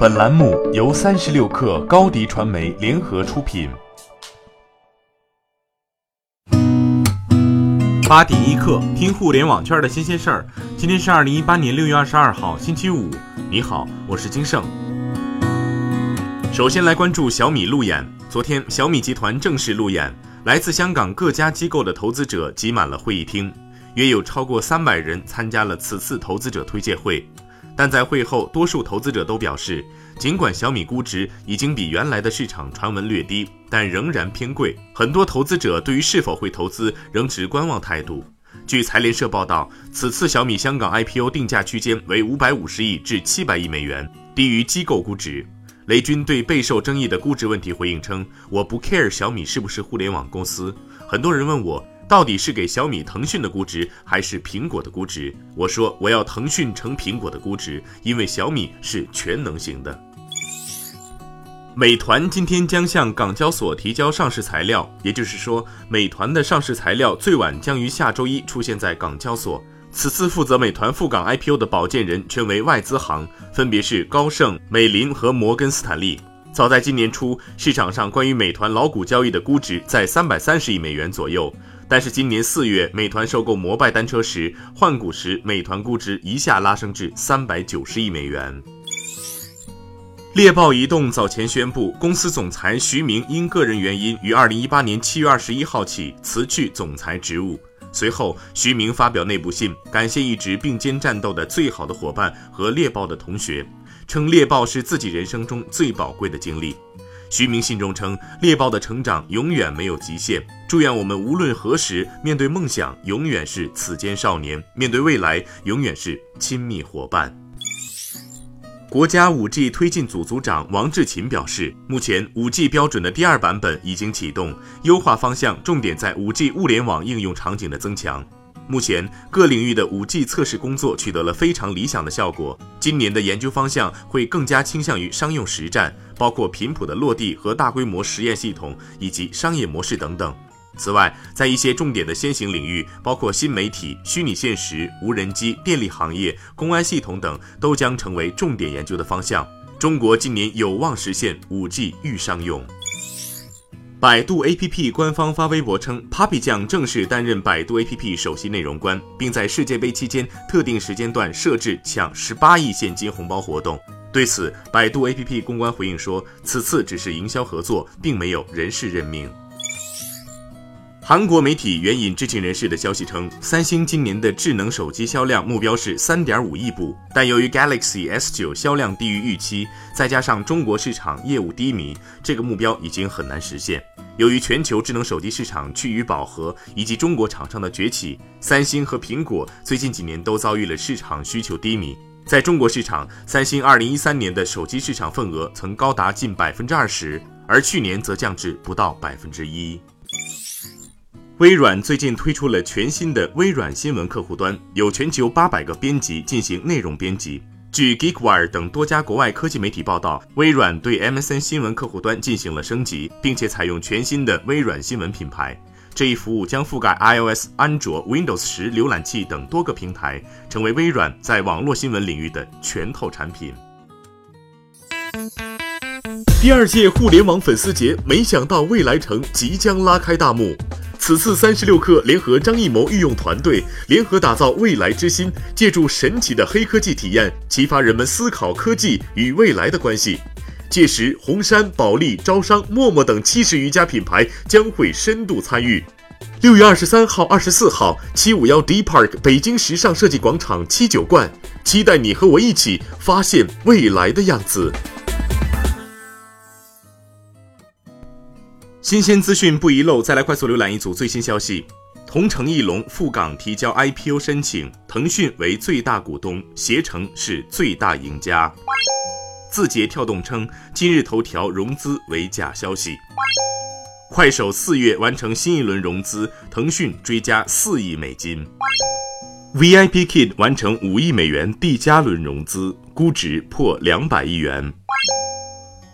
本栏目由三十六氪高低传媒联合出品。八点一刻，听互联网圈的新鲜事儿。今天是二零一八年六月二十二号，星期五。你好，我是金盛。首先来关注小米路演。昨天，小米集团正式路演，来自香港各家机构的投资者挤满了会议厅，约有超过三百人参加了此次投资者推介会。但在会后，多数投资者都表示，尽管小米估值已经比原来的市场传闻略低，但仍然偏贵。很多投资者对于是否会投资仍持观望态度。据财联社报道，此次小米香港 IPO 定价区间为五百五十亿至七百亿美元，低于机构估值。雷军对备受争议的估值问题回应称：“我不 care 小米是不是互联网公司。很多人问我。”到底是给小米、腾讯的估值，还是苹果的估值？我说我要腾讯乘苹果的估值，因为小米是全能型的。美团今天将向港交所提交上市材料，也就是说，美团的上市材料最晚将于下周一出现在港交所。此次负责美团赴港 IPO 的保荐人全为外资行，分别是高盛、美林和摩根斯坦利。早在今年初，市场上关于美团老股交易的估值在三百三十亿美元左右。但是今年四月，美团收购摩拜单车时换股时，美团估值一下拉升至三百九十亿美元。猎豹移动早前宣布，公司总裁徐明因个人原因于二零一八年七月二十一号起辞去总裁职务。随后，徐明发表内部信，感谢一直并肩战斗的最好的伙伴和猎豹的同学，称猎豹是自己人生中最宝贵的经历。徐明信中称，猎豹的成长永远没有极限。祝愿我们无论何时面对梦想，永远是此间少年；面对未来，永远是亲密伙伴。国家五 G 推进组组长王志勤表示，目前五 G 标准的第二版本已经启动，优化方向重点在五 G 物联网应用场景的增强。目前各领域的五 G 测试工作取得了非常理想的效果。今年的研究方向会更加倾向于商用实战，包括频谱的落地和大规模实验系统以及商业模式等等。此外，在一些重点的先行领域，包括新媒体、虚拟现实、无人机、电力行业、公安系统等，都将成为重点研究的方向。中国今年有望实现五 G 预商用。百度 APP 官方发微博称，Papi 酱正式担任百度 APP 首席内容官，并在世界杯期间特定时间段设置抢十八亿现金红包活动。对此，百度 APP 公关回应说，此次只是营销合作，并没有人事任命。韩国媒体援引知情人士的消息称，三星今年的智能手机销量目标是三点五亿部，但由于 Galaxy S 九销量低于预期，再加上中国市场业务低迷，这个目标已经很难实现。由于全球智能手机市场趋于饱和，以及中国厂商的崛起，三星和苹果最近几年都遭遇了市场需求低迷。在中国市场，三星二零一三年的手机市场份额曾高达近百分之二十，而去年则降至不到百分之一。微软最近推出了全新的微软新闻客户端，有全球八百个编辑进行内容编辑。据 Geekwire 等多家国外科技媒体报道，微软对 MSN 新闻客户端进行了升级，并且采用全新的微软新闻品牌。这一服务将覆盖 iOS、安卓、Windows 十浏览器等多个平台，成为微软在网络新闻领域的拳头产品。第二届互联网粉丝节，没想到未来城即将拉开大幕。此次三十六氪联合张艺谋御用团队联合打造未来之心，借助神奇的黑科技体验，启发人们思考科技与未来的关系。届时，红杉、保利、招商、陌陌等七十余家品牌将会深度参与。六月二十三号、二十四号，七五幺 D Park 北京时尚设计广场七九冠，期待你和我一起发现未来的样子。新鲜资讯不遗漏，再来快速浏览一组最新消息：同城艺龙赴港提交 IPO 申请，腾讯为最大股东，携程是最大赢家。字节跳动称今日头条融资为假消息。快手四月完成新一轮融资，腾讯追加四亿美金。VIPKid 完成五亿美元 D 加轮融资，估值破两百亿元。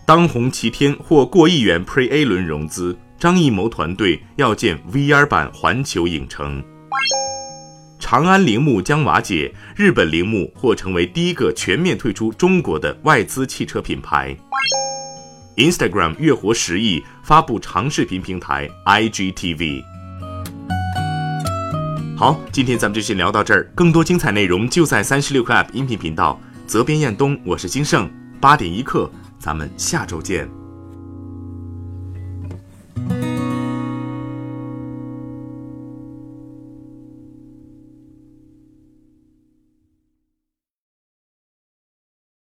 当红齐天获过亿元 Pre A 轮融资，张艺谋团队要建 VR 版环球影城。长安铃木将瓦解，日本铃木或成为第一个全面退出中国的外资汽车品牌。Instagram 月活十亿，发布长视频平台 IGTV。好，今天咱们就先聊到这儿，更多精彩内容就在三十六课 App 音频频道。责编：彦东，我是金盛，八点一刻，咱们下周见。